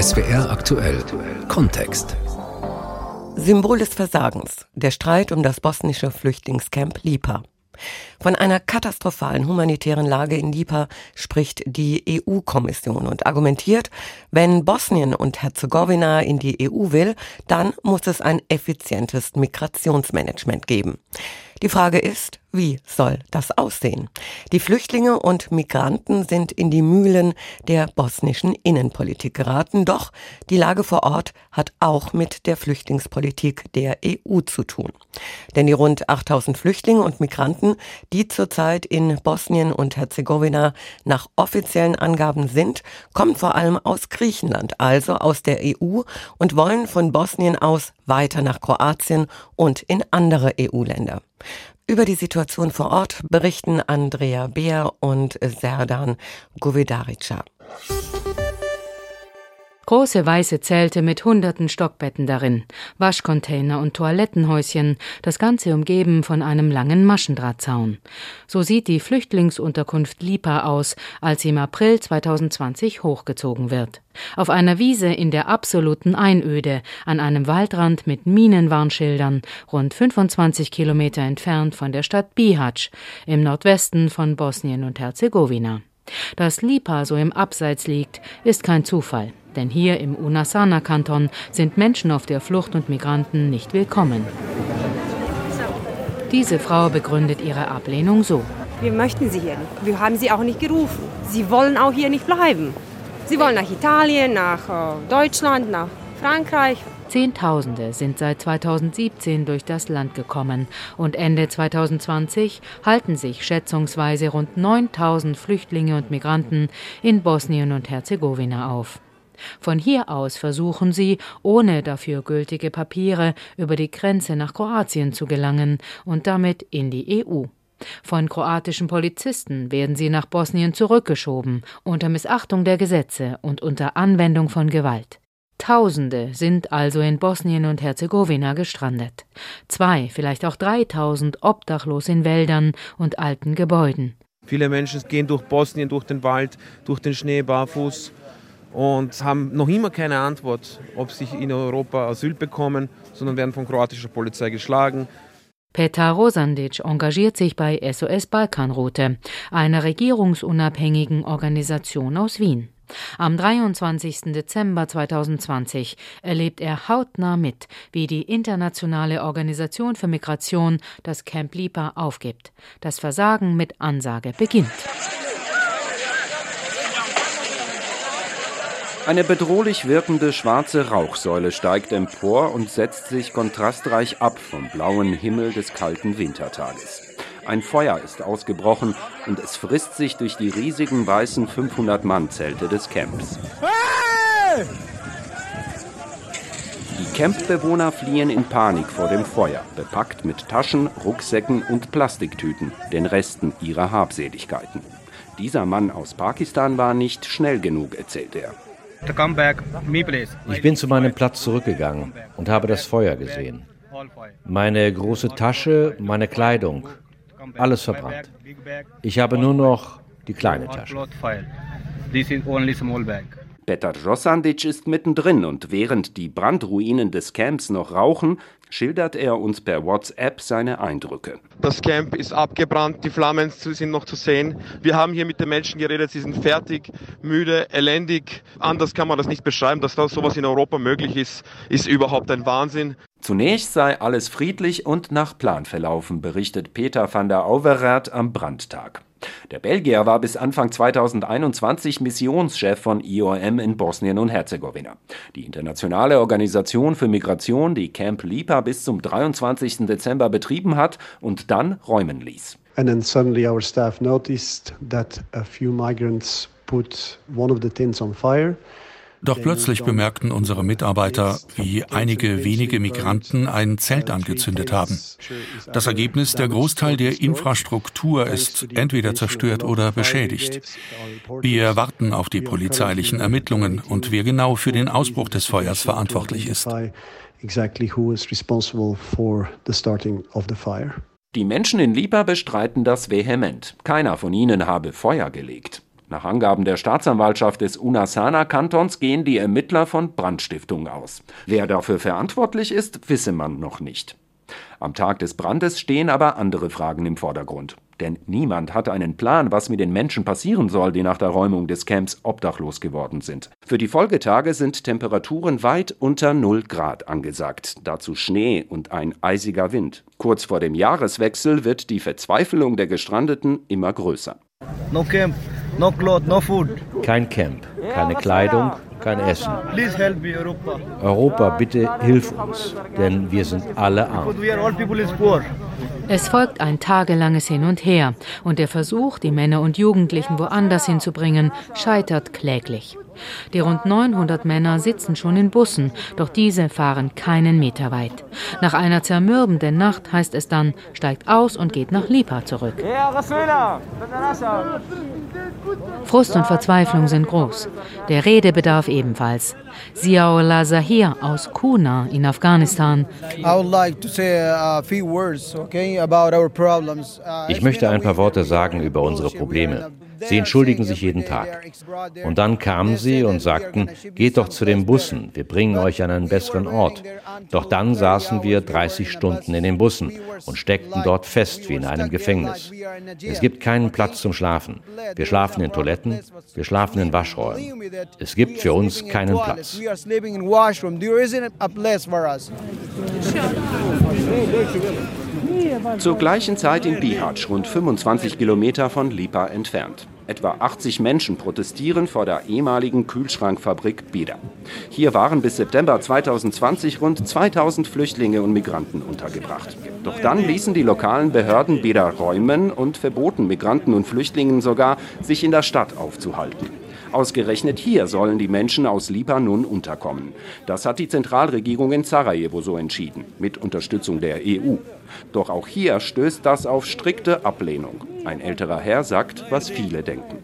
SWR aktuell Kontext. Symbol des Versagens. Der Streit um das bosnische Flüchtlingscamp Lipa. Von einer katastrophalen humanitären Lage in Lipa spricht die EU-Kommission und argumentiert, wenn Bosnien und Herzegowina in die EU will, dann muss es ein effizientes Migrationsmanagement geben. Die Frage ist, wie soll das aussehen? Die Flüchtlinge und Migranten sind in die Mühlen der bosnischen Innenpolitik geraten, doch die Lage vor Ort hat auch mit der Flüchtlingspolitik der EU zu tun. Denn die rund 8000 Flüchtlinge und Migranten, die zurzeit in Bosnien und Herzegowina nach offiziellen Angaben sind, kommen vor allem aus Griechenland, also aus der EU und wollen von Bosnien aus weiter nach Kroatien und in andere EU-Länder. Über die Situation vor Ort berichten Andrea Beer und Serdan Govedarica. Große weiße Zelte mit hunderten Stockbetten darin, Waschcontainer und Toilettenhäuschen, das Ganze umgeben von einem langen Maschendrahtzaun. So sieht die Flüchtlingsunterkunft Lipa aus, als sie im April 2020 hochgezogen wird. Auf einer Wiese in der absoluten Einöde, an einem Waldrand mit Minenwarnschildern, rund 25 Kilometer entfernt von der Stadt Bihać, im Nordwesten von Bosnien und Herzegowina. Dass Lipa so im Abseits liegt, ist kein Zufall. Denn hier im Unasana-Kanton sind Menschen auf der Flucht und Migranten nicht willkommen. Diese Frau begründet ihre Ablehnung so. Wir möchten sie hier nicht. Wir haben sie auch nicht gerufen. Sie wollen auch hier nicht bleiben. Sie wollen nach Italien, nach äh, Deutschland, nach Frankreich. Zehntausende sind seit 2017 durch das Land gekommen und Ende 2020 halten sich schätzungsweise rund 9000 Flüchtlinge und Migranten in Bosnien und Herzegowina auf. Von hier aus versuchen sie, ohne dafür gültige Papiere über die Grenze nach Kroatien zu gelangen und damit in die EU. Von kroatischen Polizisten werden sie nach Bosnien zurückgeschoben, unter Missachtung der Gesetze und unter Anwendung von Gewalt. Tausende sind also in Bosnien und Herzegowina gestrandet. Zwei, vielleicht auch dreitausend obdachlos in Wäldern und alten Gebäuden. Viele Menschen gehen durch Bosnien, durch den Wald, durch den Schnee barfuß und haben noch immer keine Antwort, ob sie in Europa Asyl bekommen, sondern werden von kroatischer Polizei geschlagen. Petar Rosandic engagiert sich bei SOS Balkanroute, einer regierungsunabhängigen Organisation aus Wien. Am 23. Dezember 2020 erlebt er hautnah mit, wie die Internationale Organisation für Migration das Camp Lipa aufgibt. Das Versagen mit Ansage beginnt. Eine bedrohlich wirkende schwarze Rauchsäule steigt empor und setzt sich kontrastreich ab vom blauen Himmel des kalten Wintertages. Ein Feuer ist ausgebrochen und es frisst sich durch die riesigen weißen 500-Mann-Zelte des Camps. Die Campbewohner fliehen in Panik vor dem Feuer, bepackt mit Taschen, Rucksäcken und Plastiktüten, den Resten ihrer Habseligkeiten. Dieser Mann aus Pakistan war nicht schnell genug, erzählt er. Ich bin zu meinem Platz zurückgegangen und habe das Feuer gesehen. Meine große Tasche, meine Kleidung, alles verbrannt. Ich habe nur noch die kleine Tasche. Petar Rosandic ist mittendrin und während die Brandruinen des Camps noch rauchen, schildert er uns per WhatsApp seine Eindrücke. Das Camp ist abgebrannt, die Flammen sind noch zu sehen. Wir haben hier mit den Menschen geredet, sie sind fertig, müde, elendig. Anders kann man das nicht beschreiben, dass das sowas in Europa möglich ist, ist überhaupt ein Wahnsinn. Zunächst sei alles friedlich und nach Plan verlaufen, berichtet Peter van der Auwerath am Brandtag. Der Belgier war bis Anfang 2021 Missionschef von IOM in Bosnien und Herzegowina. Die internationale Organisation für Migration, die Camp Lipa bis zum 23. Dezember betrieben hat und dann räumen ließ. And then suddenly our staff noticed that a few migrants put one of the tents on fire. Doch plötzlich bemerkten unsere Mitarbeiter, wie einige wenige Migranten ein Zelt angezündet haben. Das Ergebnis, der Großteil der Infrastruktur ist entweder zerstört oder beschädigt. Wir warten auf die polizeilichen Ermittlungen und wer genau für den Ausbruch des Feuers verantwortlich ist. Die Menschen in Lipa bestreiten das vehement. Keiner von ihnen habe Feuer gelegt. Nach Angaben der Staatsanwaltschaft des Unasana-Kantons gehen die Ermittler von Brandstiftung aus. Wer dafür verantwortlich ist, wisse man noch nicht. Am Tag des Brandes stehen aber andere Fragen im Vordergrund. Denn niemand hat einen Plan, was mit den Menschen passieren soll, die nach der Räumung des Camps obdachlos geworden sind. Für die Folgetage sind Temperaturen weit unter 0 Grad angesagt. Dazu Schnee und ein eisiger Wind. Kurz vor dem Jahreswechsel wird die Verzweiflung der Gestrandeten immer größer. No camp, no cloth, no food. Kein Camp, keine Kleidung, kein Essen. Please help me, Europa. Europa, bitte hilf uns, denn wir sind alle arm. Es folgt ein tagelanges Hin und Her und der Versuch, die Männer und Jugendlichen woanders hinzubringen, scheitert kläglich. Die rund 900 Männer sitzen schon in Bussen, doch diese fahren keinen Meter weit. Nach einer zermürbenden Nacht heißt es dann, steigt aus und geht nach Lipa zurück. Frust und Verzweiflung sind groß. Der Redebedarf ebenfalls. Ziaullah Zahir aus Kuna in Afghanistan. Ich möchte ein paar Worte sagen über unsere Probleme. Sie entschuldigen sich jeden Tag. Und dann kamen sie und sagten, geht doch zu den Bussen, wir bringen euch an einen besseren Ort. Doch dann saßen wir 30 Stunden in den Bussen und steckten dort fest wie in einem Gefängnis. Es gibt keinen Platz zum Schlafen. Wir schlafen in Toiletten, wir schlafen in Waschräumen. Es gibt für uns keinen Platz. Zur gleichen Zeit in Bihać, rund 25 Kilometer von Lipa entfernt. Etwa 80 Menschen protestieren vor der ehemaligen Kühlschrankfabrik Bida. Hier waren bis September 2020 rund 2000 Flüchtlinge und Migranten untergebracht. Doch dann ließen die lokalen Behörden Bida räumen und verboten Migranten und Flüchtlingen sogar, sich in der Stadt aufzuhalten. Ausgerechnet hier sollen die Menschen aus Lipa nun unterkommen. Das hat die Zentralregierung in Sarajevo so entschieden, mit Unterstützung der EU. Doch auch hier stößt das auf strikte Ablehnung. Ein älterer Herr sagt, was viele denken.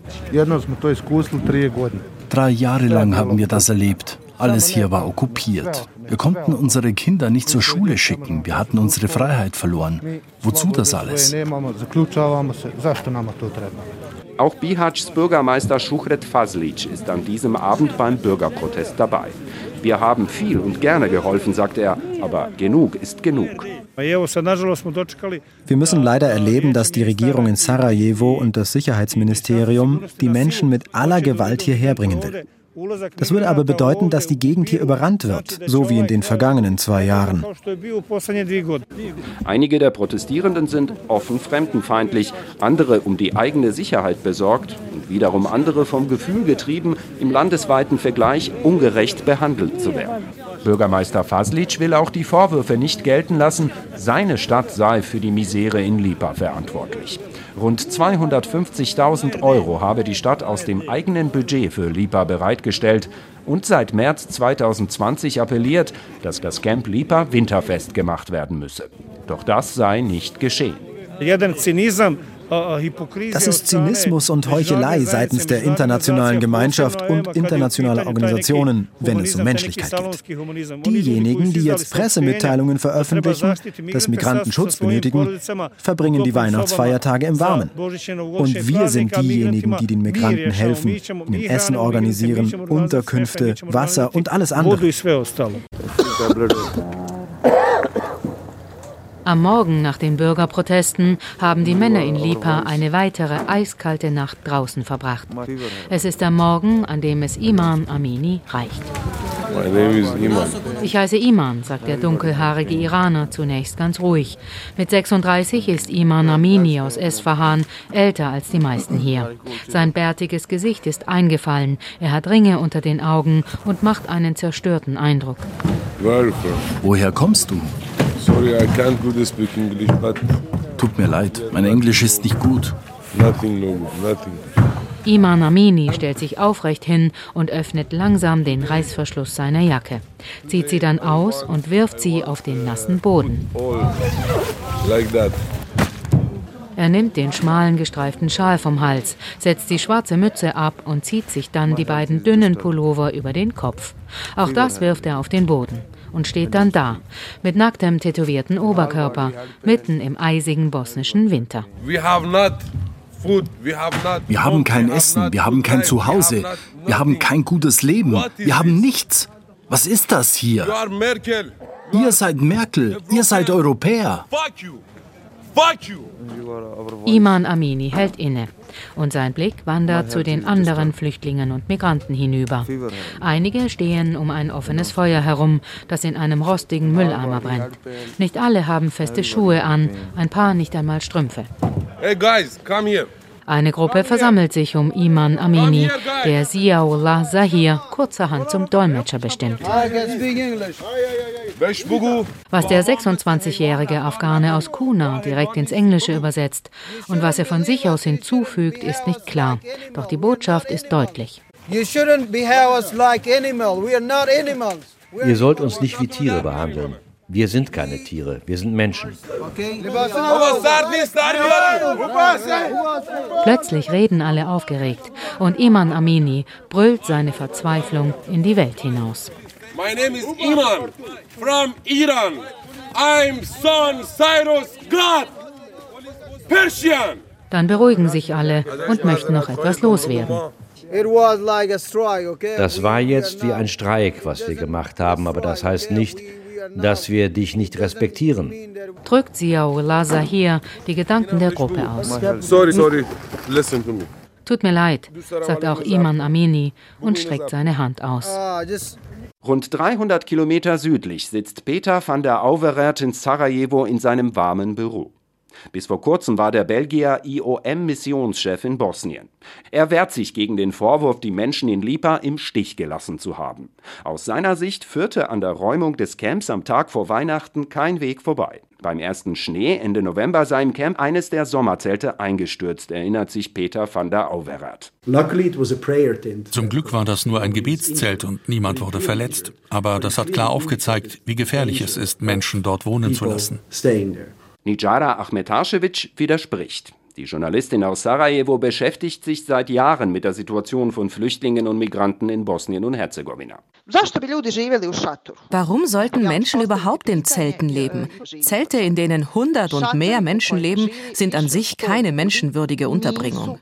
Drei Jahre lang haben wir das erlebt. Alles hier war okkupiert. Wir konnten unsere Kinder nicht zur Schule schicken. Wir hatten unsere Freiheit verloren. Wozu das alles? Auch Bihacs Bürgermeister Schuchret Fazlic ist an diesem Abend beim Bürgerprotest dabei. Wir haben viel und gerne geholfen, sagt er, aber genug ist genug. Wir müssen leider erleben, dass die Regierung in Sarajevo und das Sicherheitsministerium die Menschen mit aller Gewalt hierher bringen will. Das würde aber bedeuten, dass die Gegend hier überrannt wird, so wie in den vergangenen zwei Jahren. Einige der Protestierenden sind offen fremdenfeindlich, andere um die eigene Sicherheit besorgt und wiederum andere vom Gefühl getrieben, im landesweiten Vergleich ungerecht behandelt zu werden. Bürgermeister Faslic will auch die Vorwürfe nicht gelten lassen, seine Stadt sei für die Misere in Lipa verantwortlich. Rund 250.000 Euro habe die Stadt aus dem eigenen Budget für Lipa bereitgestellt und seit März 2020 appelliert, dass das Camp Lipa winterfest gemacht werden müsse. Doch das sei nicht geschehen. Das ist Zynismus und Heuchelei seitens der internationalen Gemeinschaft und internationaler Organisationen, wenn es um Menschlichkeit geht. Diejenigen, die jetzt Pressemitteilungen veröffentlichen, dass Migranten Schutz benötigen, verbringen die Weihnachtsfeiertage im Warmen. Und wir sind diejenigen, die den Migranten helfen, ihnen Essen organisieren, Unterkünfte, Wasser und alles andere. Am Morgen nach den Bürgerprotesten haben die Männer in Lipa eine weitere eiskalte Nacht draußen verbracht. Es ist der Morgen, an dem es Iman Amini reicht. Ich heiße Iman, sagt der dunkelhaarige Iraner zunächst ganz ruhig. Mit 36 ist Iman Amini aus Esfahan älter als die meisten hier. Sein bärtiges Gesicht ist eingefallen, er hat Ringe unter den Augen und macht einen zerstörten Eindruck. Woher kommst du? Sorry, I can't good speak English, but Tut mir leid, mein Englisch ist nicht gut. nothing, no, nothing. Iman Amini stellt sich aufrecht hin und öffnet langsam den Reißverschluss seiner Jacke, zieht sie dann aus und wirft sie auf den nassen Boden. All like that. Er nimmt den schmalen gestreiften Schal vom Hals, setzt die schwarze Mütze ab und zieht sich dann die beiden dünnen Pullover über den Kopf. Auch das wirft er auf den Boden und steht dann da, mit nacktem tätowierten Oberkörper, mitten im eisigen bosnischen Winter. Wir haben kein Essen, wir haben kein Zuhause, wir haben kein gutes Leben, wir haben nichts. Was ist das hier? Ihr seid Merkel, ihr seid Europäer. Iman Amini hält inne und sein Blick wandert zu den anderen Flüchtlingen und Migranten hinüber. Einige stehen um ein offenes Feuer herum, das in einem rostigen Mülleimer brennt. Nicht alle haben feste Schuhe an, ein paar nicht einmal Strümpfe. Hey guys, come here. Eine Gruppe versammelt sich um Iman Amini, der Ziaullah Zahir kurzerhand zum Dolmetscher bestimmt. Was der 26-jährige Afghane aus Kuna direkt ins Englische übersetzt und was er von sich aus hinzufügt, ist nicht klar. Doch die Botschaft ist deutlich. Ihr sollt uns nicht wie Tiere behandeln. Wir sind keine Tiere, wir sind Menschen. Plötzlich reden alle aufgeregt und Iman Amini brüllt seine Verzweiflung in die Welt hinaus. My name is Iman from Iran. I'm son Cyrus God. Persian. Dann beruhigen sich alle und möchten noch etwas loswerden. Das war jetzt wie ein Streik, was wir gemacht haben, aber das heißt nicht, dass wir dich nicht respektieren. Drückt Ziaullah Zahir die Gedanken der Gruppe aus. Sorry, sorry. Listen to me. Tut mir leid, sagt auch Iman Amini und streckt seine Hand aus. Rund 300 Kilometer südlich sitzt Peter van der Auverert in Sarajevo in seinem warmen Büro. Bis vor kurzem war der Belgier IOM-Missionschef in Bosnien. Er wehrt sich gegen den Vorwurf, die Menschen in Lipa im Stich gelassen zu haben. Aus seiner Sicht führte an der Räumung des Camps am Tag vor Weihnachten kein Weg vorbei. Beim ersten Schnee Ende November sei im Camp eines der Sommerzelte eingestürzt, erinnert sich Peter van der Auverrat. Zum Glück war das nur ein Gebetszelt und niemand wurde verletzt. Aber das hat klar aufgezeigt, wie gefährlich es ist, Menschen dort wohnen zu lassen. Nijara Ahmetaschewitsch widerspricht. Die Journalistin aus Sarajevo beschäftigt sich seit Jahren mit der Situation von Flüchtlingen und Migranten in Bosnien und Herzegowina. Warum sollten Menschen überhaupt in Zelten leben? Zelte, in denen 100 und mehr Menschen leben, sind an sich keine menschenwürdige Unterbringung.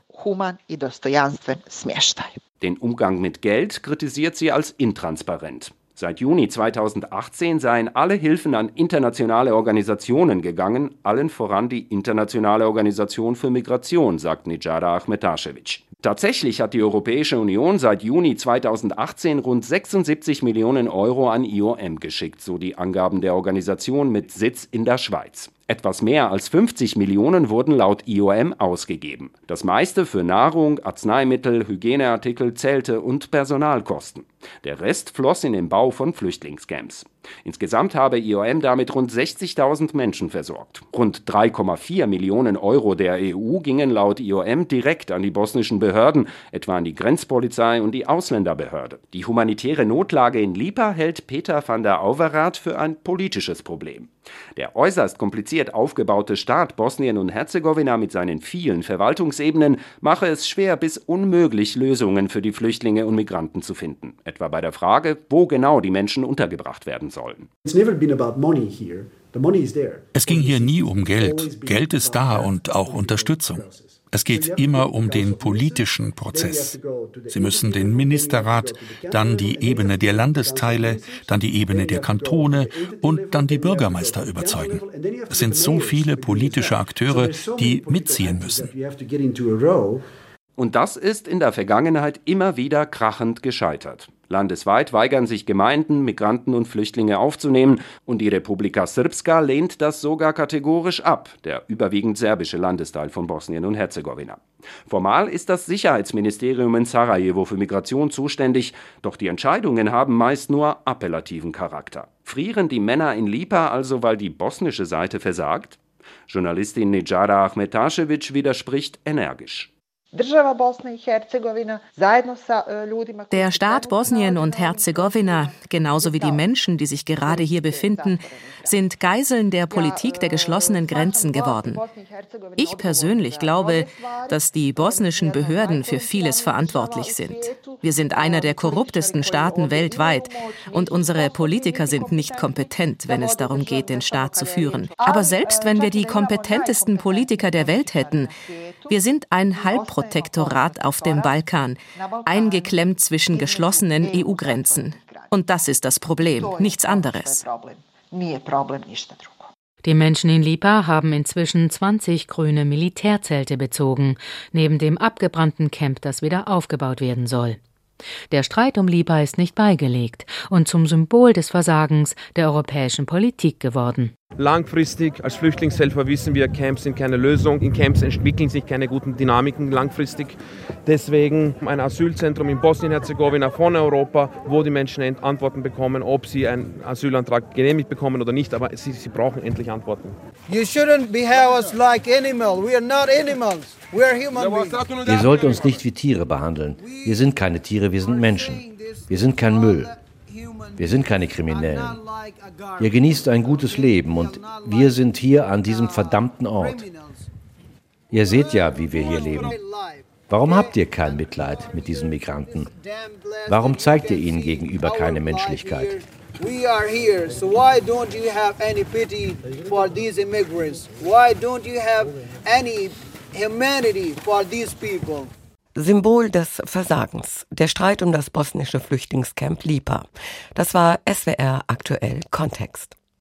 Den Umgang mit Geld kritisiert sie als intransparent. Seit Juni 2018 seien alle Hilfen an internationale Organisationen gegangen, allen voran die Internationale Organisation für Migration, sagt Nijara Ahmetaschewitsch. Tatsächlich hat die Europäische Union seit Juni 2018 rund 76 Millionen Euro an IOM geschickt, so die Angaben der Organisation mit Sitz in der Schweiz. Etwas mehr als 50 Millionen wurden laut IOM ausgegeben. Das meiste für Nahrung, Arzneimittel, Hygieneartikel, Zelte und Personalkosten. Der Rest floss in den Bau von Flüchtlingscamps. Insgesamt habe IOM damit rund 60.000 Menschen versorgt. Rund 3,4 Millionen Euro der EU gingen laut IOM direkt an die bosnischen Behörden, etwa an die Grenzpolizei und die Ausländerbehörde. Die humanitäre Notlage in Lipa hält Peter van der Auverrath für ein politisches Problem. Der äußerst kompliziert aufgebaute Staat Bosnien und Herzegowina mit seinen vielen Verwaltungsebenen mache es schwer bis unmöglich, Lösungen für die Flüchtlinge und Migranten zu finden. Etwa bei der Frage, wo genau die Menschen untergebracht werden sollen. Es ging hier nie um Geld. Geld ist da und auch Unterstützung. Es geht immer um den politischen Prozess. Sie müssen den Ministerrat, dann die Ebene der Landesteile, dann die Ebene der Kantone und dann die Bürgermeister überzeugen. Es sind so viele politische Akteure, die mitziehen müssen. Und das ist in der Vergangenheit immer wieder krachend gescheitert. Landesweit weigern sich Gemeinden, Migranten und Flüchtlinge aufzunehmen, und die Republika Srpska lehnt das sogar kategorisch ab, der überwiegend serbische Landesteil von Bosnien und Herzegowina. Formal ist das Sicherheitsministerium in Sarajevo für Migration zuständig, doch die Entscheidungen haben meist nur appellativen Charakter. Frieren die Männer in Lipa also, weil die bosnische Seite versagt? Journalistin Nejara Ahmetaschewitsch widerspricht energisch. Der Staat Bosnien und Herzegowina, genauso wie die Menschen, die sich gerade hier befinden, sind Geiseln der Politik der geschlossenen Grenzen geworden. Ich persönlich glaube, dass die bosnischen Behörden für vieles verantwortlich sind. Wir sind einer der korruptesten Staaten weltweit und unsere Politiker sind nicht kompetent, wenn es darum geht, den Staat zu führen. Aber selbst wenn wir die kompetentesten Politiker der Welt hätten, Wir sind ein Halbprotektorat auf dem Balkan, eingeklemmt zwischen geschlossenen EU-Grenzen. Und das ist das Problem, nichts anderes. Die Menschen in Lipa haben inzwischen 20 grüne Militärzelte bezogen, neben dem abgebrannten Camp, das wieder aufgebaut werden soll. Der Streit um Lipa ist nicht beigelegt und zum Symbol des Versagens der europäischen Politik geworden. Langfristig als Flüchtlingshelfer wissen wir, Camps sind keine Lösung. In Camps entwickeln sich keine guten Dynamiken langfristig. Deswegen ein Asylzentrum in Bosnien-Herzegowina von Europa, wo die Menschen Antworten bekommen, ob sie einen Asylantrag genehmigt bekommen oder nicht. Aber sie, sie brauchen endlich Antworten. You shouldn't behave us like animals. We are not animals. We are human beings. Ihr sollt uns nicht wie Tiere behandeln. Wir sind keine Tiere, wir sind Menschen. Wir sind kein Müll. Wir sind keine Kriminellen. Ihr genießt ein gutes Leben und wir sind hier an diesem verdammten Ort. Ihr seht ja, wie wir hier leben. Warum habt ihr kein Mitleid mit diesen Migranten? Warum zeigt ihr ihnen gegenüber keine Menschlichkeit? We are here, so why don't you have any pity for these immigrants? Why don't you have any humanity for these people? Symbol des Versagens, der Streit um das bosnische Flüchtlingscamp Lipa. Das war SWR aktuell Kontext.